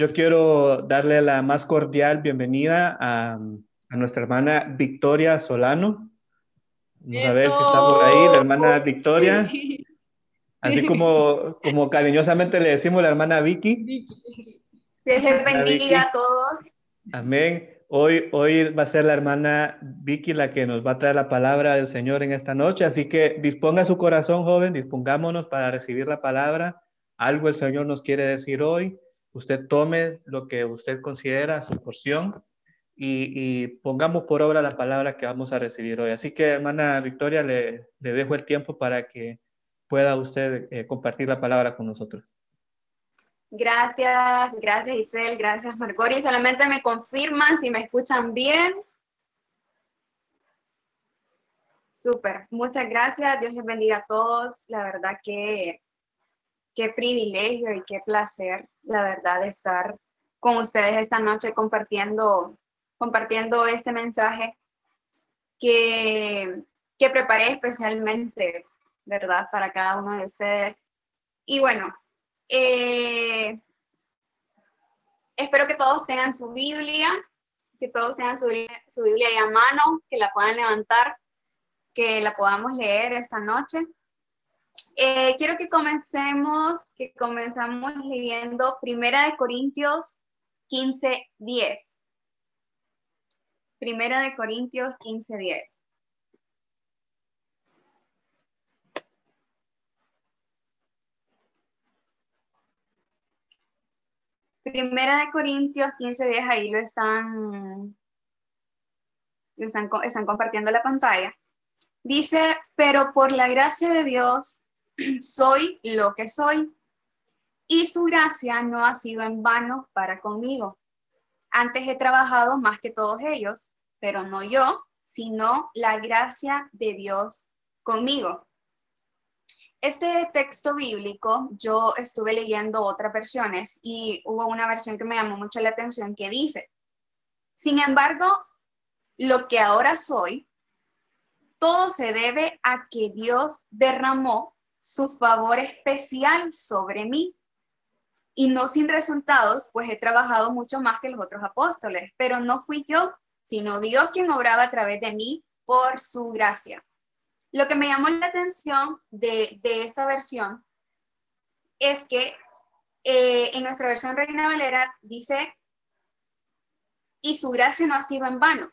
Yo quiero darle la más cordial bienvenida a, a nuestra hermana Victoria Solano. Vamos a ver si está por ahí, la hermana Victoria. Así como, como cariñosamente le decimos la hermana Vicky. Dios bendiga a todos. Amén. Hoy, hoy va a ser la hermana Vicky la que nos va a traer la palabra del Señor en esta noche. Así que disponga su corazón, joven, dispongámonos para recibir la palabra. Algo el Señor nos quiere decir hoy. Usted tome lo que usted considera su porción y, pongamos por obra la palabra que vamos a recibir hoy. Así que, hermana Victoria, le, le dejo el tiempo para que pueda usted eh, compartir la palabra con nosotros. Gracias, gracias Itzel, gracias Margori. Solamente me confirman si me escuchan bien. Súper, muchas gracias. Dios les bendiga a todos. La verdad que qué privilegio y qué placer, la verdad, estar con ustedes esta noche compartiendo, compartiendo este mensaje que, que preparé especialmente, ¿verdad? Para cada uno de ustedes. Y bueno, eh, espero que todos tengan su Biblia, que todos tengan su, su Biblia ahí a mano, que la puedan levantar, que la podamos leer esta noche. Eh, quiero que comencemos, que comenzamos leyendo Primera de Corintios 15, 10. Primera de Corintios 15, 10. Primera de Corintios 15, 10, ahí lo están, lo están, están compartiendo la pantalla. Dice, pero por la gracia de Dios soy lo que soy y su gracia no ha sido en vano para conmigo. Antes he trabajado más que todos ellos, pero no yo, sino la gracia de Dios conmigo. Este texto bíblico, yo estuve leyendo otras versiones y hubo una versión que me llamó mucho la atención que dice, sin embargo, lo que ahora soy, todo se debe a que Dios derramó su favor especial sobre mí. Y no sin resultados, pues he trabajado mucho más que los otros apóstoles, pero no fui yo, sino Dios quien obraba a través de mí por su gracia. Lo que me llamó la atención de, esta versión es que eh, en nuestra versión Reina Valera dice, y su gracia no ha sido en vano.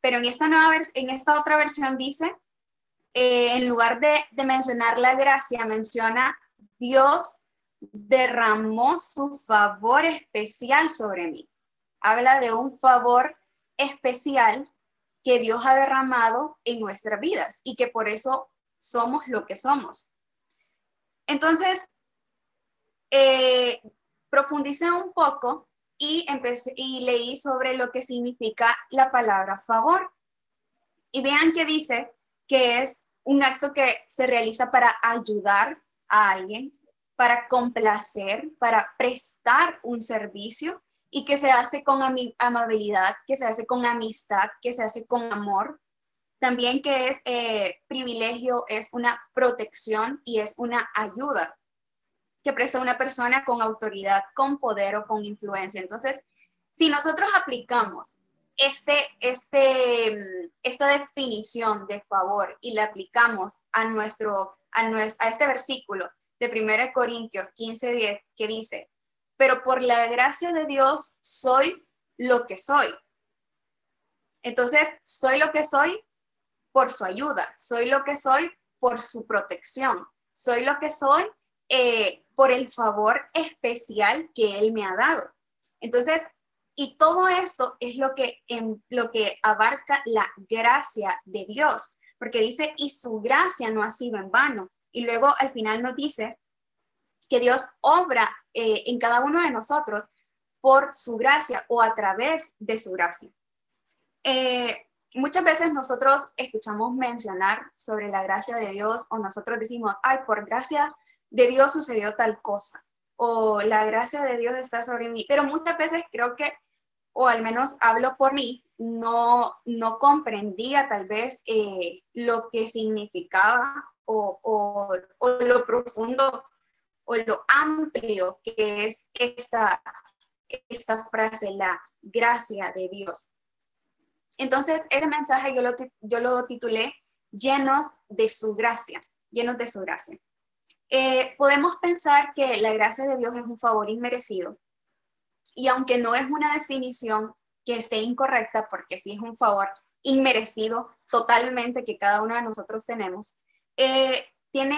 Pero en esta, nueva en esta otra versión dice, eh, en lugar de, mencionar la gracia, menciona Dios derramó su favor especial sobre mí. Habla de un favor especial que Dios ha derramado en nuestras vidas y que por eso somos lo que somos. Entonces, eh, profundicé un poco y leí sobre lo que significa la palabra favor. Y vean que dice que es un acto que se realiza para ayudar a alguien, para complacer, para prestar un servicio y que se hace con amabilidad, que se hace con amistad, que se hace con amor. También que es eh, privilegio, es una protección y es una ayuda que presta una persona con autoridad, con poder o con influencia. Entonces, si nosotros aplicamos este, este, esta definición de favor y la aplicamos a, nuestro, a, nuestro, a este versículo de 1 Corintios 15:10 que dice, pero por la gracia de Dios soy lo que soy. Entonces, soy lo que soy por su ayuda, soy lo que soy por su protección, soy lo que soy eh, por el favor especial que Él me ha dado. Entonces, y todo esto es lo que, en, lo que abarca la gracia de Dios, porque dice, y su gracia no ha sido en vano. Y luego al final nos dice, que Dios obra eh, en cada uno de nosotros por su gracia o a través de su gracia. Eh, muchas veces nosotros escuchamos mencionar sobre la gracia de Dios o nosotros decimos, ay, por gracia de Dios sucedió tal cosa o la gracia de Dios está sobre mí, pero muchas veces creo que, o al menos hablo por mí, no, no comprendía tal vez eh, lo que significaba o, o, o lo profundo o lo amplio que es esta, esta frase, la gracia de Dios. Entonces, ese mensaje yo lo, yo lo titulé llenos de su gracia, llenos de su gracia. Eh, podemos pensar que la gracia de Dios es un favor inmerecido. Y aunque no es una definición que esté incorrecta, porque sí es un favor inmerecido totalmente que cada uno de nosotros tenemos, eh, tiene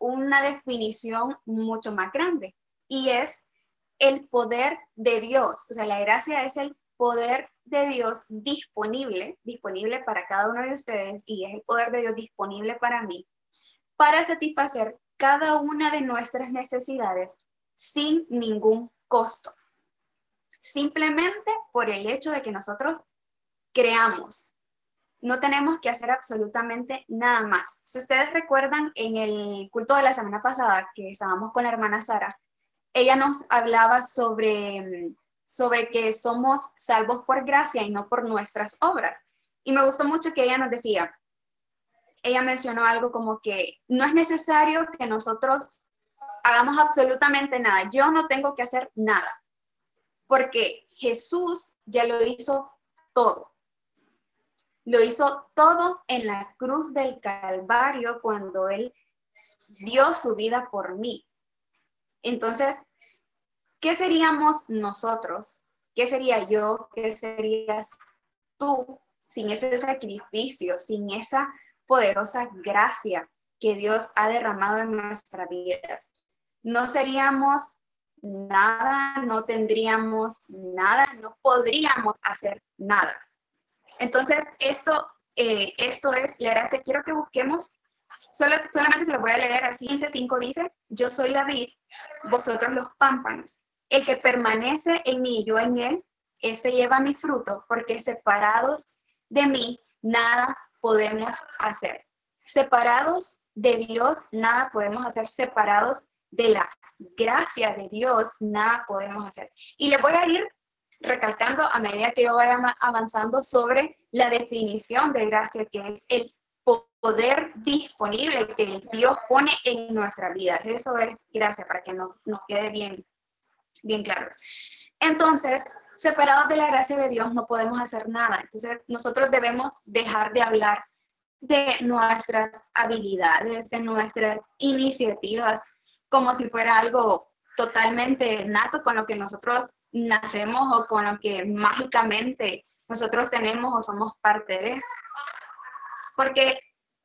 una definición mucho más grande y es el poder de Dios. O sea, la gracia es el poder de Dios disponible, disponible para cada uno de ustedes y es el poder de Dios disponible para mí para satisfacer cada una de nuestras necesidades sin ningún costo. Simplemente por el hecho de que nosotros creamos. No tenemos que hacer absolutamente nada más. Si ustedes recuerdan en el culto de la semana pasada que estábamos con la hermana Sara, ella nos hablaba sobre, sobre que somos salvos por gracia y no por nuestras obras. Y me gustó mucho que ella nos decía, ella mencionó algo como que no es necesario que nosotros hagamos absolutamente nada. Yo no tengo que hacer nada, porque Jesús ya lo hizo todo. Lo hizo todo en la cruz del Calvario cuando Él dio su vida por mí. Entonces, ¿qué seríamos nosotros? ¿Qué sería yo? ¿Qué serías tú sin ese sacrificio, sin esa poderosa gracia que Dios ha derramado en nuestras vidas. No seríamos nada, no tendríamos nada, no podríamos hacer nada. Entonces, esto, eh, esto es la gracia. Quiero que busquemos, solo, solamente se lo voy a leer así. 15.5 dice, yo soy la vid, vosotros los pámpanos. El que permanece en mí y yo en él, este lleva mi fruto, porque separados de mí, nada podemos hacer. Separados de Dios, nada podemos hacer. Separados de la gracia de Dios, nada podemos hacer. Y le voy a ir recalcando a medida que yo vaya avanzando sobre la definición de gracia, que es el poder disponible que Dios pone en nuestra vida. Eso es gracia, para que nos, nos quede bien, bien claro. Entonces, separados de la gracia de Dios no podemos hacer nada. Entonces nosotros debemos dejar de hablar de nuestras habilidades, de nuestras iniciativas, como si fuera algo totalmente nato con lo que nosotros nacemos o con lo que mágicamente nosotros tenemos o somos parte de. Porque,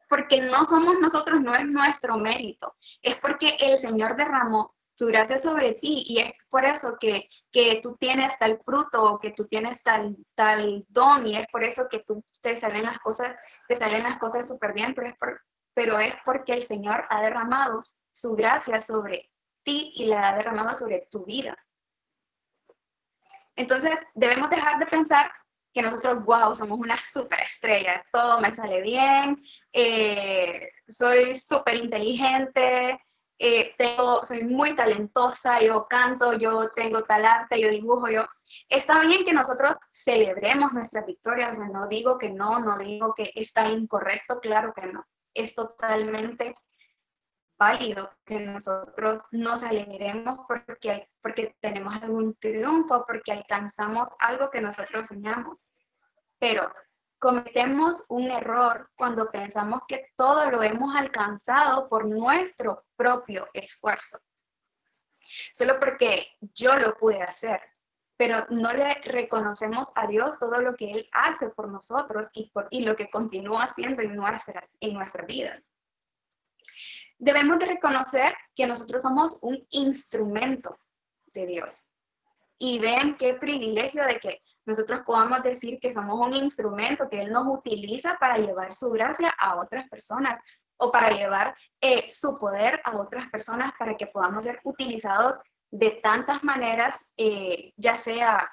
porque no somos nosotros, no es nuestro mérito, es porque el Señor derramó su gracia sobre ti y es por eso que, que tú tienes tal fruto o que tú tienes tal, tal don y es por eso que tú te salen las cosas, te salen las cosas súper bien, pero es, pero es porque el Señor ha derramado su gracia sobre ti y la ha derramado sobre tu vida. Entonces, debemos dejar de pensar que nosotros, wow, somos una estrella todo me sale bien, eh, soy súper inteligente, eh, soy muy talentosa, yo canto, yo tengo talante, yo dibujo, yo... Está bien que nosotros celebremos nuestras victorias, no digo que no, no digo que está incorrecto, claro que no. Es totalmente válido que nosotros nos alegremos porque, porque tenemos algún triunfo, porque alcanzamos algo que nosotros soñamos. Pero Cometemos un error cuando pensamos que todo lo hemos alcanzado por nuestro propio esfuerzo. Solo porque yo lo pude hacer, pero no le reconocemos a Dios todo lo que Él hace por nosotros y, por, y lo que continúa haciendo en nuestras, en nuestras vidas. Debemos de reconocer que nosotros somos un instrumento de Dios. Y ven qué privilegio de que nosotros podamos decir que somos un instrumento que Él nos utiliza para llevar su gracia a otras personas o para llevar eh, su poder a otras personas para que podamos ser utilizados de tantas maneras, eh, ya sea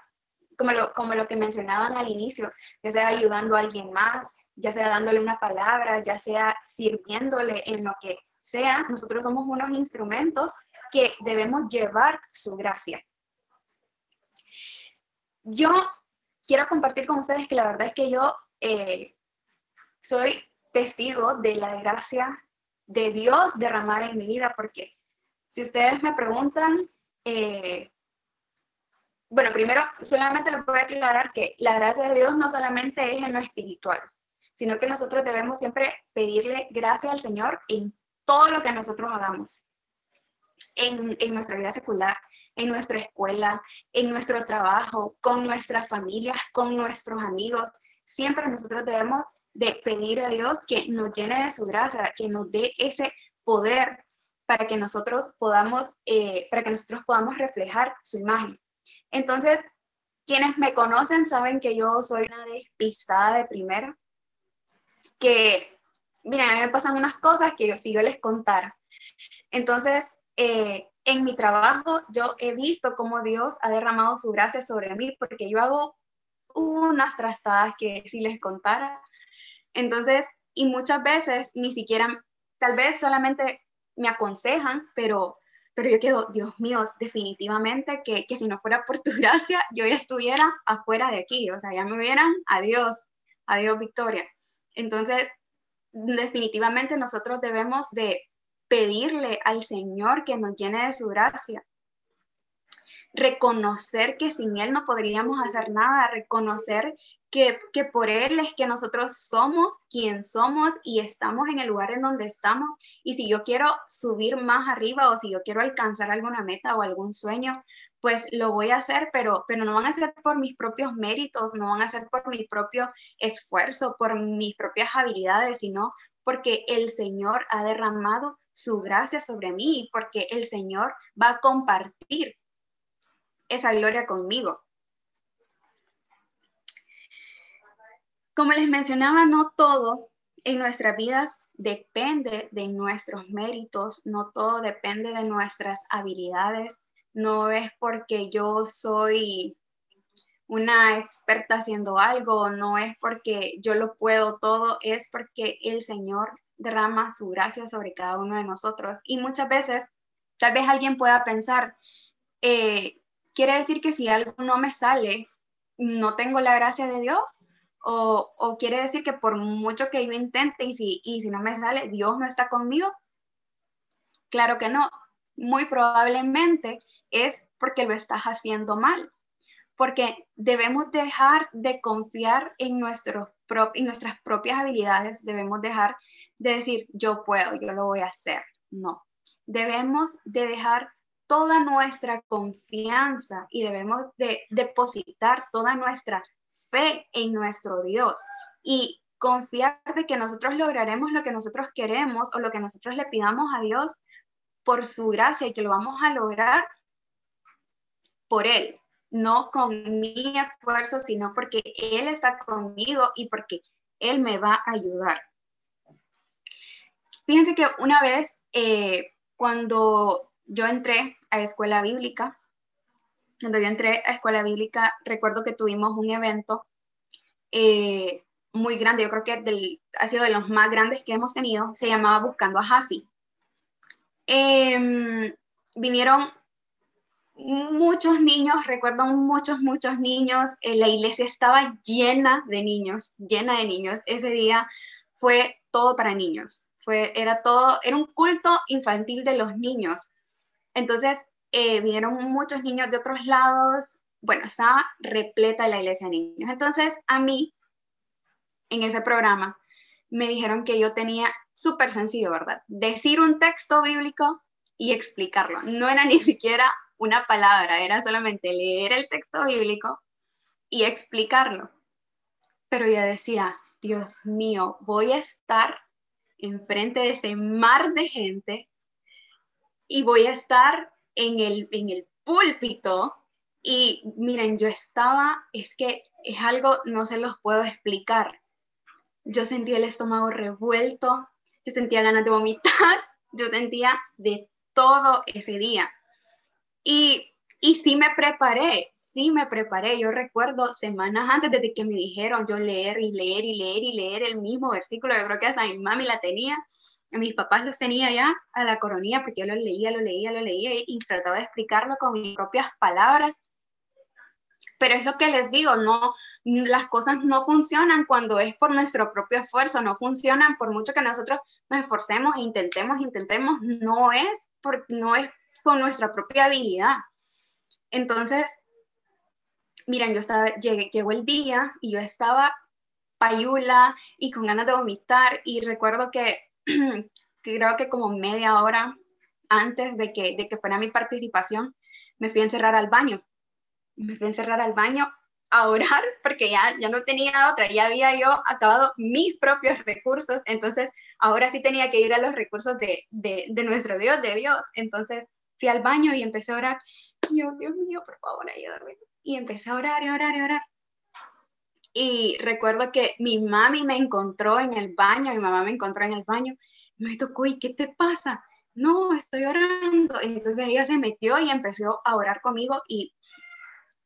como lo, como lo que mencionaban al inicio, ya sea ayudando a alguien más, ya sea dándole una palabra, ya sea sirviéndole en lo que sea, nosotros somos unos instrumentos que debemos llevar su gracia. Yo quiero compartir con ustedes que la verdad es que yo eh, soy testigo de la gracia de Dios derramada en mi vida, porque si ustedes me preguntan, eh, bueno, primero solamente le puedo aclarar que la gracia de Dios no solamente es en lo espiritual, sino que nosotros debemos siempre pedirle gracia al Señor en todo lo que nosotros hagamos, en, en nuestra vida secular, en nuestra escuela, en nuestro trabajo, con nuestras familias, con nuestros amigos. Siempre nosotros debemos de pedir a Dios que nos llene de su gracia, que nos dé ese poder para que nosotros podamos, eh, para que nosotros podamos reflejar su imagen. Entonces, quienes me conocen saben que yo soy una despistada de primera, que, mira, a mí me pasan unas cosas que si yo les contara. Entonces, eh, en mi trabajo yo he visto cómo Dios ha derramado su gracia sobre mí, porque yo hago unas trastadas que si les contara. Entonces, y muchas veces ni siquiera, tal vez solamente me aconsejan, pero, pero yo quedo, Dios mío, definitivamente que, que si no fuera por tu gracia, yo ya estuviera afuera de aquí, o sea, ya me vieran, adiós, adiós Victoria. Entonces, definitivamente nosotros debemos de pedirle al Señor que nos llene de su gracia. Reconocer que sin Él no podríamos hacer nada, reconocer que, que, por Él es que nosotros somos quien somos y estamos en el lugar en donde estamos. Y si yo quiero subir más arriba o si yo quiero alcanzar alguna meta o algún sueño, pues lo voy a hacer, pero, pero no van a ser por mis propios méritos, no van a ser por mi propio esfuerzo, por mis propias habilidades, sino porque el Señor ha derramado su gracia sobre mí y porque el Señor va a compartir esa gloria conmigo. Como les mencionaba, no todo en nuestras vidas depende de nuestros méritos, no todo depende de nuestras habilidades, no es porque yo soy una experta haciendo algo, no es porque yo lo puedo todo, es porque el Señor derrama su gracia sobre cada uno de nosotros. Y muchas veces, tal vez alguien pueda pensar, eh, quiere decir que si algo no me sale, no tengo la gracia de Dios. O, o quiere decir que por mucho que yo intente y si, y si no me sale, Dios no está conmigo. Claro que no. Muy probablemente es porque lo estás haciendo mal porque debemos dejar de confiar en, nuestros en nuestras propias habilidades, debemos dejar de decir, yo puedo, yo lo voy a hacer. No, debemos de dejar toda nuestra confianza y debemos de depositar toda nuestra fe en nuestro Dios y confiar de que nosotros lograremos lo que nosotros queremos o lo que nosotros le pidamos a Dios por su gracia y que lo vamos a lograr por Él, no con mi esfuerzo, sino porque Él está conmigo y porque Él me va a ayudar. Fíjense que una vez, eh, cuando yo entré a escuela bíblica, cuando yo entré a escuela bíblica, recuerdo que tuvimos un evento eh, muy grande, yo creo que ha sido de los más grandes que hemos tenido, se llamaba Buscando a Jafi. Em, vinieron muchos niños, recuerdo muchos, muchos niños, eh, la iglesia estaba llena de niños, llena de niños. Ese día fue todo para niños, fue, era todo, era un culto infantil de los niños. Entonces, eh, vinieron muchos niños de otros lados, bueno, estaba repleta la iglesia de niños. Entonces, a mí, en ese programa, me dijeron que yo tenía súper sencillo, ¿verdad? Decir un texto bíblico y explicarlo. No era ni siquiera una palabra, era solamente leer el texto bíblico y explicarlo. Pero yo decía, Dios mío, voy a estar enfrente de ese mar de gente y voy a estar en el, en el púlpito y miren, yo estaba, es que es algo, no se los puedo explicar. Yo sentía el estómago revuelto, yo sentía ganas de vomitar, yo sentía de todo ese día. Y, y sí me preparé, sí me preparé. Yo recuerdo semanas antes de que me dijeron yo leer y leer y leer y leer el mismo versículo. Yo creo que hasta mi mami la tenía. Mis papás los tenía ya a la coronilla porque yo lo leía, lo leía, lo leía y, trataba de explicarlo con mis propias palabras. Pero es lo que les digo, no, las cosas no funcionan cuando es por nuestro propio esfuerzo, no funcionan por mucho que nosotros nos esforcemos, intentemos, intentemos, no es, por, no es con nuestra propia habilidad. Entonces, miren, yo estaba, llegué, llegó el día y yo estaba payula y con ganas de vomitar y recuerdo que, creo que como media hora antes de que, de que fuera mi participación, me fui a encerrar al baño. Me fui a encerrar al baño a orar porque ya, ya no tenía otra, ya había yo acabado mis propios recursos, entonces ahora sí tenía que ir a los recursos de, de, de nuestro Dios, de Dios. Entonces fui al baño y empecé a orar. Y yo, Dios mío, por favor, ayúdame. Y empecé a orar y orar y orar. Y recuerdo que mi mami me encontró en el baño, mi mamá me encontró en el baño. Y me dijo, uy, ¿qué te pasa? No, estoy orando. Entonces ella se metió y empezó a orar conmigo. Y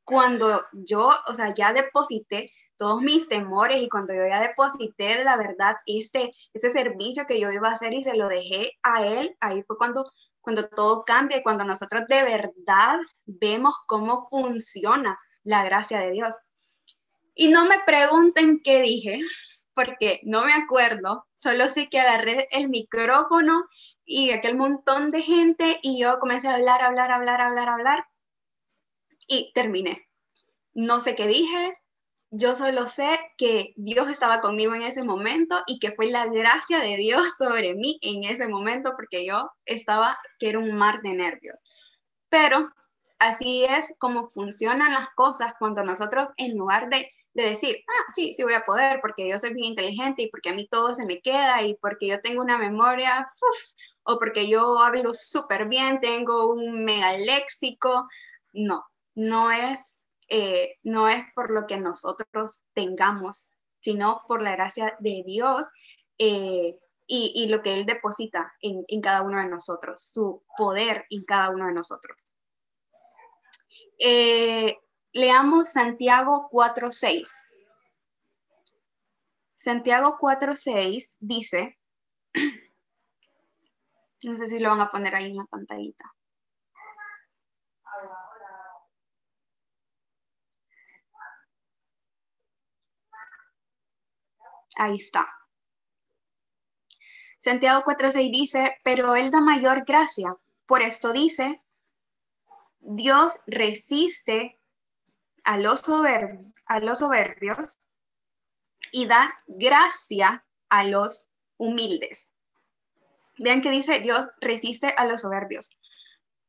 cuando yo, o sea, ya deposité todos mis temores y cuando yo ya deposité la verdad este, este servicio que yo iba a hacer y se lo dejé a él, ahí fue cuando, cuando todo cambia y cuando nosotros de verdad vemos cómo funciona la gracia de Dios. Y no me pregunten qué dije, porque no me acuerdo, solo sé que agarré el micrófono y aquel montón de gente y yo comencé a hablar, hablar, hablar, hablar, hablar y terminé. No sé qué dije, yo solo sé que Dios estaba conmigo en ese momento y que fue la gracia de Dios sobre mí en ese momento porque yo estaba que era un mar de nervios. Pero así es como funcionan las cosas cuando nosotros en lugar de, decir, ah, sí, sí voy a poder porque yo soy bien inteligente y porque a mí todo se me queda y porque yo tengo una memoria, o porque yo hablo súper bien, tengo un mega léxico. No, no es, eh, no es por lo que nosotros tengamos, sino por la gracia de Dios eh, y, lo que Él deposita en, cada uno de nosotros, su poder en cada uno de nosotros. Eh, leamos Santiago 4.6. Santiago 4.6 dice, no sé si lo van a poner ahí en la pantallita. Ahí está. Santiago 4.6 dice, pero Él da mayor gracia. Por esto dice, Dios resiste a los, a los soberbios y da gracia a los humildes. Vean que dice, Dios resiste a los soberbios.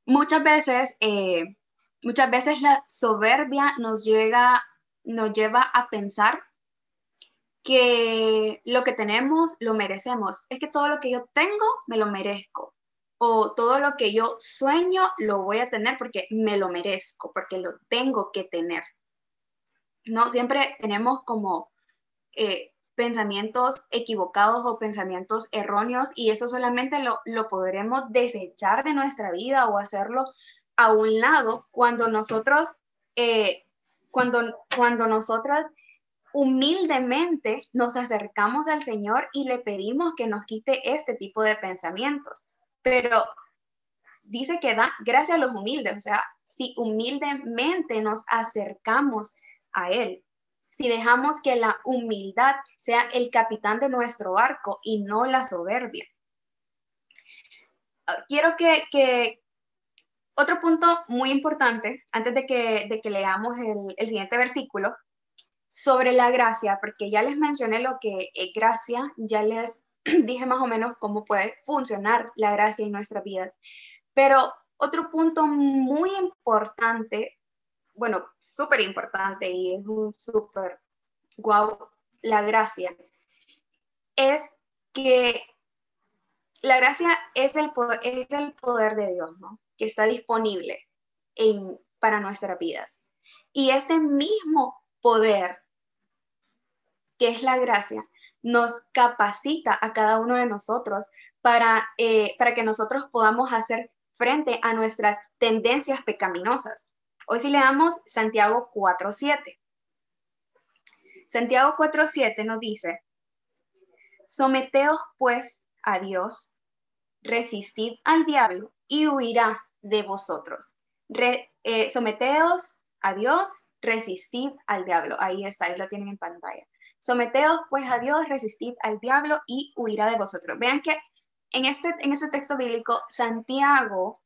Muchas veces, eh, muchas veces la soberbia nos, llega, nos lleva a pensar que lo que tenemos lo merecemos. Es que todo lo que yo tengo me lo merezco o todo lo que yo sueño lo voy a tener porque me lo merezco, porque lo tengo que tener. No, siempre tenemos como eh, pensamientos equivocados o pensamientos erróneos y eso solamente lo, lo podremos desechar de nuestra vida o hacerlo a un lado cuando nosotros, eh, cuando, cuando nosotros humildemente nos acercamos al Señor y le pedimos que nos quite este tipo de pensamientos pero dice que da gracias a los humildes, o sea, si humildemente nos acercamos a Él, si dejamos que la humildad sea el capitán de nuestro barco y no la soberbia. Ah, quiero que, otro punto muy importante, antes de que, de que leamos el, el siguiente versículo, sobre la gracia, porque ya les mencioné lo que es gracia, ya les dije más o menos cómo puede funcionar la gracia en nuestras vidas. Pero otro punto muy importante, bueno, súper importante y es un súper guau, la gracia, es que la gracia es el, es el poder de Dios, ¿no? Que está disponible en, para nuestras vidas. Y este mismo poder, que es la gracia, nos capacita a cada uno de nosotros para, eh, para que nosotros podamos hacer frente a nuestras tendencias pecaminosas. Hoy si leamos Santiago 4.7. Santiago 4.7 nos dice, someteos pues a Dios, resistid al diablo y huirá de vosotros. Eh, someteos a Dios, resistid al diablo. Ahí está, ahí lo tienen en pantalla. Someteos pues a Dios, resistid al diablo y huirá de vosotros. Vean que en este, en este texto bíblico, Santiago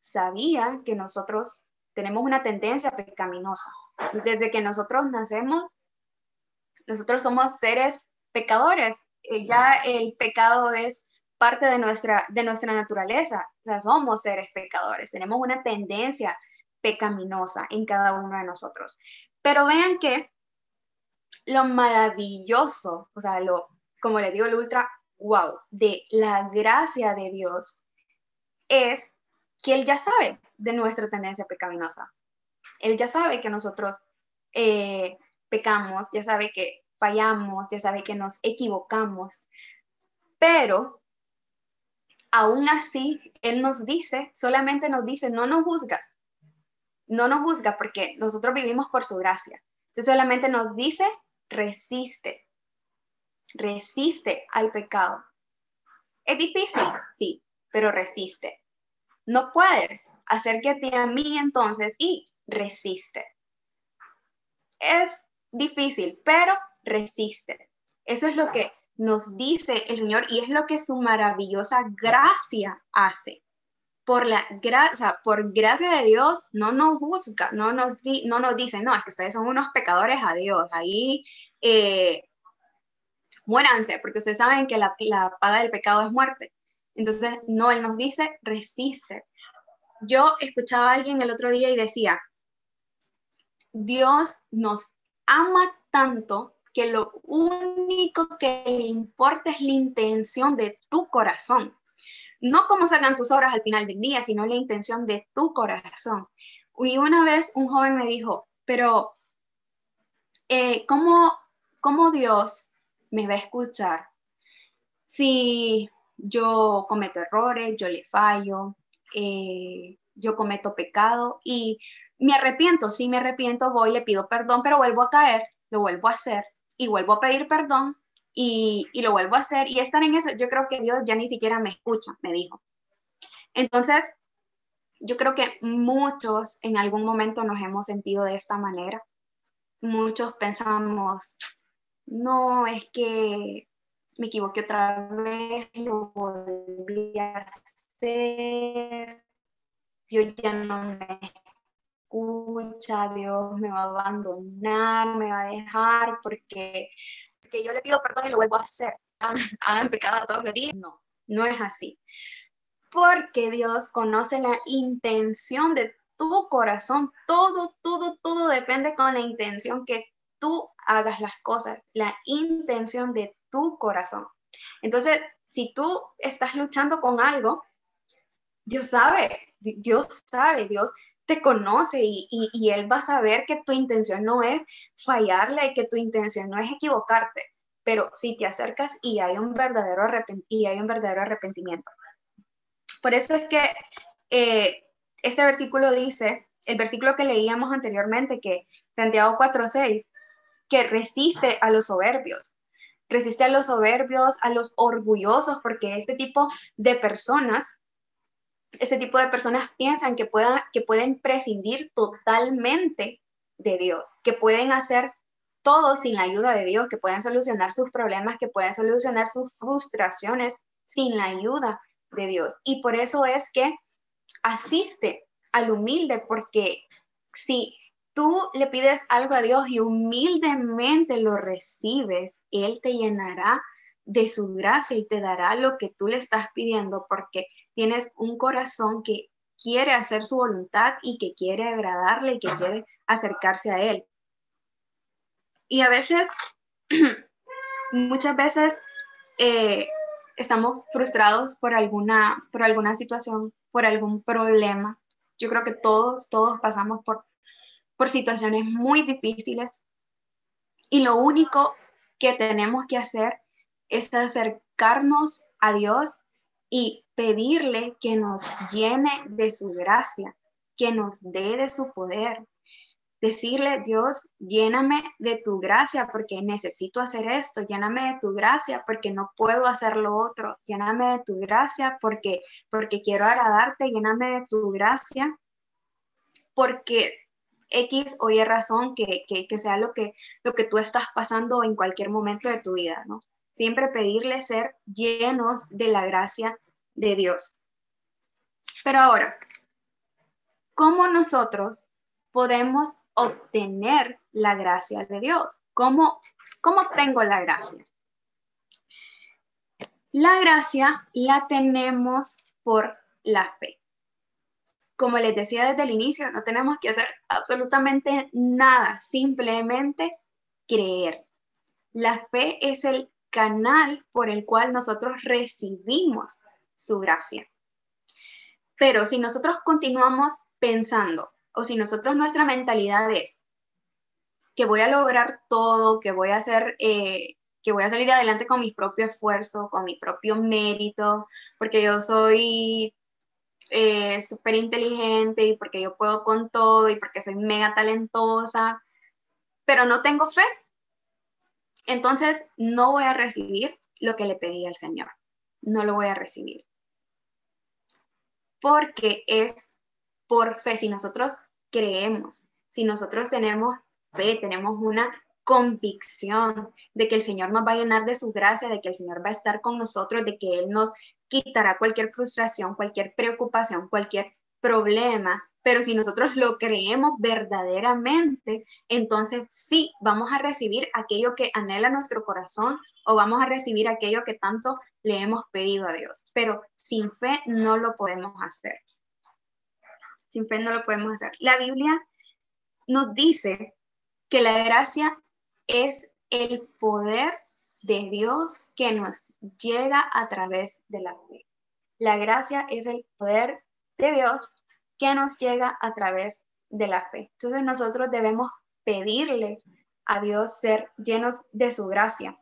sabía que nosotros tenemos una tendencia pecaminosa, Desde que nosotros nacemos, nosotros somos seres pecadores. Eh, ya el pecado es parte de nuestra, de nuestra naturaleza. O somos seres pecadores. Tenemos una tendencia pecaminosa en cada uno de nosotros. Pero vean que lo maravilloso, o sea, lo, como les digo, el ultra wow de la gracia de Dios es que Él ya sabe de nuestra tendencia pecaminosa. Él ya sabe que nosotros eh, pecamos, ya sabe que fallamos, ya sabe que nos equivocamos, pero aún así Él nos dice, solamente nos dice, no nos juzga, no nos juzga porque nosotros vivimos por su gracia. Entonces solamente nos dice, resiste, resiste al pecado. Es difícil, sí, pero resiste. No puedes, acércate a mí entonces y resiste. Es difícil, pero resiste. Eso es lo que nos dice el Señor y es lo que su maravillosa gracia hace. Por la gracia, por gracia de Dios, no nos busca, no nos, no nos dice, no, es que ustedes son unos pecadores a Dios, ahí eh, muéranse, porque ustedes saben que la, la paga del pecado es muerte. Entonces, no, Él nos dice, resiste. Yo escuchaba a alguien el otro día y decía, Dios nos ama tanto que lo único que le importa es la intención de tu corazón. No cómo salgan tus obras al final del día, sino la intención de tu corazón. Y una vez un joven me dijo, pero eh, ¿cómo, ¿cómo Dios me va a escuchar si yo cometo errores, yo le fallo, eh, yo cometo pecado y me arrepiento, sí me arrepiento, voy, le pido perdón, pero vuelvo a caer, lo vuelvo a hacer y vuelvo a pedir perdón y, y, lo vuelvo a hacer y estar en eso, yo creo que Dios ya ni siquiera me escucha, me dijo. Entonces, yo creo que muchos en algún momento nos hemos sentido de esta manera. Muchos pensamos, no, es que me equivoqué otra vez, lo volví a hacer, Dios ya no me escucha, Dios me va a abandonar, me va a dejar, porque, porque yo le pido perdón y lo vuelvo a hacer. Hagan pecado todos los días. No, no es así. Porque Dios conoce la intención de tu corazón. Todo, todo, todo depende con la intención que tú hagas las cosas, la intención de tu corazón. Entonces, si tú estás luchando con algo, Dios sabe, Dios sabe, Dios te conoce y, Él va a saber que tu intención no es fallarle y que tu intención no es equivocarte, pero si te acercas y hay un verdadero, arrepentimiento. Por eso es que eh, este versículo dice, el versículo que leíamos anteriormente, que Santiago 4.6, que resiste a los soberbios, resiste a los soberbios, a los orgullosos, porque este tipo de personas este tipo de personas piensan que, que pueden prescindir totalmente de Dios, que pueden hacer todo sin la ayuda de Dios, que pueden solucionar sus problemas, que pueden solucionar sus frustraciones sin la ayuda de Dios. Y por eso es que asiste al humilde, porque si tú le pides algo a Dios y humildemente lo recibes, Él te llenará de su gracia y te dará lo que tú le estás pidiendo, porque tienes un corazón que quiere hacer su voluntad y que quiere agradarle y que quiere acercarse a Él. Y a veces, muchas veces, eh, estamos frustrados por alguna, por alguna situación, por algún problema. Yo creo que todos, todos pasamos por, por situaciones muy difíciles y lo único que tenemos que hacer es acercarnos a Dios y pedirle que nos llene de su gracia, que nos dé de su poder. Decirle, Dios, lléname de tu gracia porque necesito hacer esto, lléname de tu gracia porque no puedo hacer lo otro, lléname de tu gracia porque, porque quiero agradarte, lléname de tu gracia porque X o Y razón que, que, sea lo que, lo que tú estás pasando en cualquier momento de tu vida, ¿no? Siempre pedirle ser llenos de la gracia de Dios. Pero ahora, ¿cómo nosotros podemos obtener la gracia de Dios. ¿Cómo, cómo tengo la gracia? La gracia la tenemos por la fe. Como les decía desde el inicio, no tenemos que hacer absolutamente nada, simplemente creer. La fe es el canal por el cual nosotros recibimos su gracia. Pero si nosotros continuamos pensando, o si nosotros nuestra mentalidad es que voy a lograr todo, que voy a hacer, eh, que voy a salir adelante con mi propio esfuerzo, con mi propio mérito, porque yo soy eh, súper inteligente y porque yo puedo con todo y porque soy mega talentosa, pero no tengo fe, entonces no voy a recibir lo que le pedí al Señor. No lo voy a recibir. Porque es por fe. Si nosotros creemos, si nosotros tenemos fe, tenemos una convicción de que el Señor nos va a llenar de su gracia, de que el Señor va a estar con nosotros, de que Él nos quitará cualquier frustración, cualquier preocupación, cualquier problema, pero si nosotros lo creemos verdaderamente, entonces sí, vamos a recibir aquello que anhela nuestro corazón o vamos a recibir aquello que tanto le hemos pedido a Dios. Pero sin fe no lo podemos hacer. Sin fe no lo podemos hacer. La Biblia nos dice que la gracia es el poder de Dios que nos llega a través de la fe. La gracia es el poder de Dios que nos llega a través de la fe. Entonces nosotros debemos pedirle a Dios ser llenos de su gracia.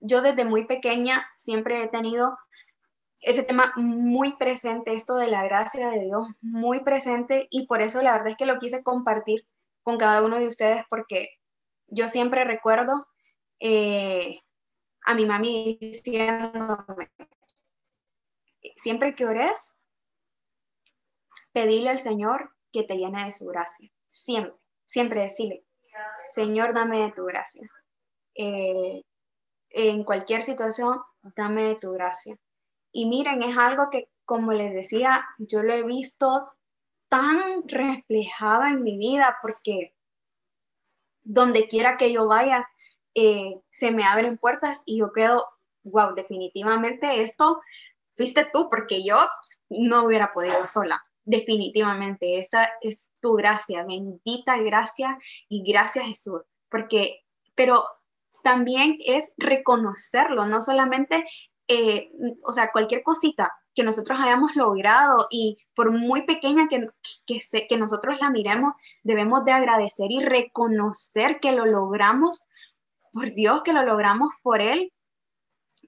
Yo desde muy pequeña siempre he tenido ese tema muy presente, esto de la gracia de Dios, muy presente y por eso la verdad es que lo quise compartir con cada uno de ustedes porque yo siempre recuerdo eh, a mi mami diciéndome, siempre que ores, pedirle al Señor que te llene de su gracia. Siempre, siempre decirle, Señor, dame de tu gracia. Eh, en cualquier situación, dame de tu gracia. Y miren, es algo que, como les decía, yo lo he visto tan reflejado en mi vida porque donde quiera que yo vaya, eh, se me abren puertas y yo quedo, wow, definitivamente esto fuiste tú porque yo no hubiera podido sola definitivamente, esta es tu gracia, bendita gracia y gracias Jesús, porque, pero también es reconocerlo, no solamente, eh, o sea, cualquier cosita que nosotros hayamos logrado y por muy pequeña que, que, que nosotros la miremos, debemos de agradecer y reconocer que lo logramos por Dios, que lo logramos por Él,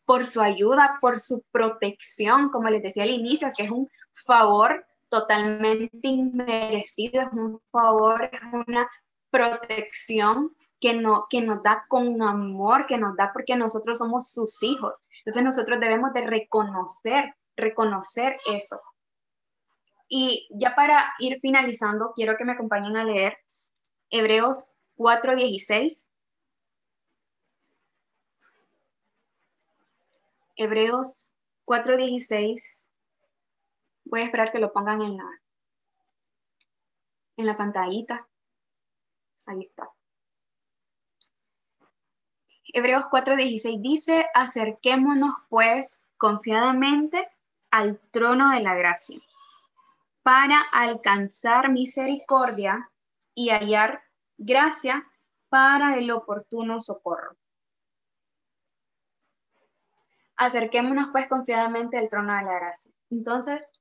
por su ayuda, por su protección, como les decía al inicio, que es un favor totalmente inmerecido, es un favor, es una protección que, no, que nos da con amor, que nos da porque nosotros somos sus hijos. Entonces nosotros debemos de reconocer, reconocer eso. Y ya para ir finalizando, quiero que me acompañen a leer Hebreos 4:16. Hebreos 4:16 Voy a esperar que lo pongan en la, en la pantallita. Ahí está. Hebreos 4:16 dice, acerquémonos pues confiadamente al trono de la gracia para alcanzar misericordia y hallar gracia para el oportuno socorro. Acerquémonos pues confiadamente al trono de la gracia. Entonces,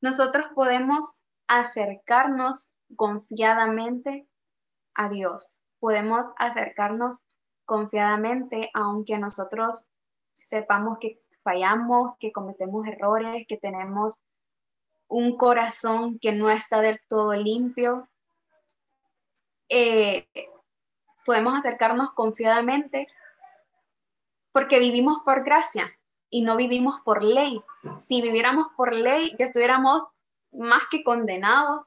nosotros podemos acercarnos confiadamente a Dios. Podemos acercarnos confiadamente aunque nosotros sepamos que fallamos, que cometemos errores, que tenemos un corazón que no está del todo limpio. Eh, podemos acercarnos confiadamente porque vivimos por gracia y no vivimos por ley. Si viviéramos por ley, ya estuviéramos más que condenados,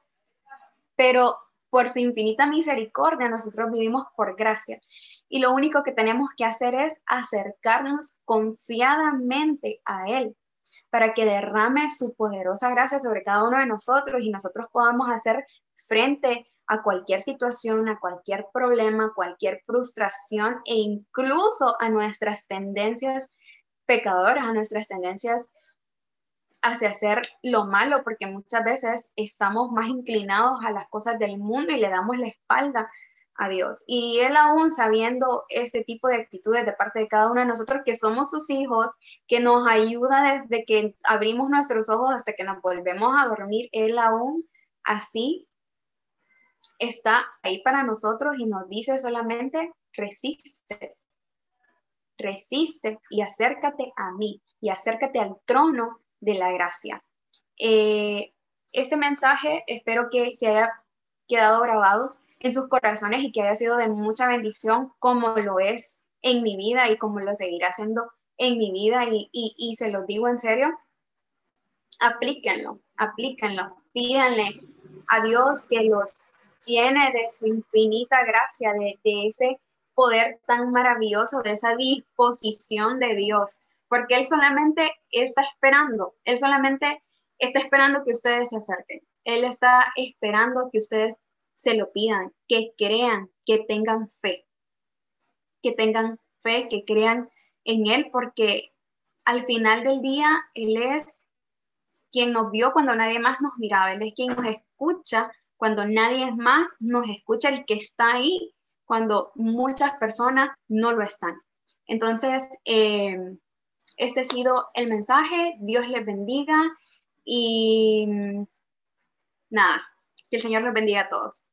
pero por su infinita misericordia nosotros vivimos por gracia. Y lo único que tenemos que hacer es acercarnos confiadamente a Él para que derrame su poderosa gracia sobre cada uno de nosotros y nosotros podamos hacer frente a cualquier situación, a cualquier problema, cualquier frustración e incluso a nuestras tendencias pecadoras, a nuestras tendencias hacia hacer lo malo, porque muchas veces estamos más inclinados a las cosas del mundo y le damos la espalda a Dios. Y Él aún sabiendo este tipo de actitudes de parte de cada uno de nosotros, que somos sus hijos, que nos ayuda desde que abrimos nuestros ojos hasta que nos volvemos a dormir, Él aún así está ahí para nosotros y nos dice solamente, resiste, resiste y acércate a mí y acércate al trono de la gracia. Eh, este mensaje espero que se haya quedado grabado en sus corazones y que haya sido de mucha bendición como lo es en mi vida y como lo seguirá siendo en mi vida y, y se los digo en serio, aplíquenlo, aplíquenlo, pídanle a Dios que los llene de su infinita gracia, de, de ese poder tan maravilloso, de esa disposición de Dios, porque Él solamente está esperando, Él solamente está esperando que ustedes se acerquen, Él está esperando que ustedes se lo pidan, que crean, que tengan fe, que tengan fe, que crean en Él, porque al final del día Él es quien nos vio cuando nadie más nos miraba, Él es quien nos escucha cuando nadie más nos escucha, el que está ahí cuando muchas personas no lo están. Entonces, eh, este ha sido el mensaje. Dios les bendiga y nada, que el Señor los bendiga a todos.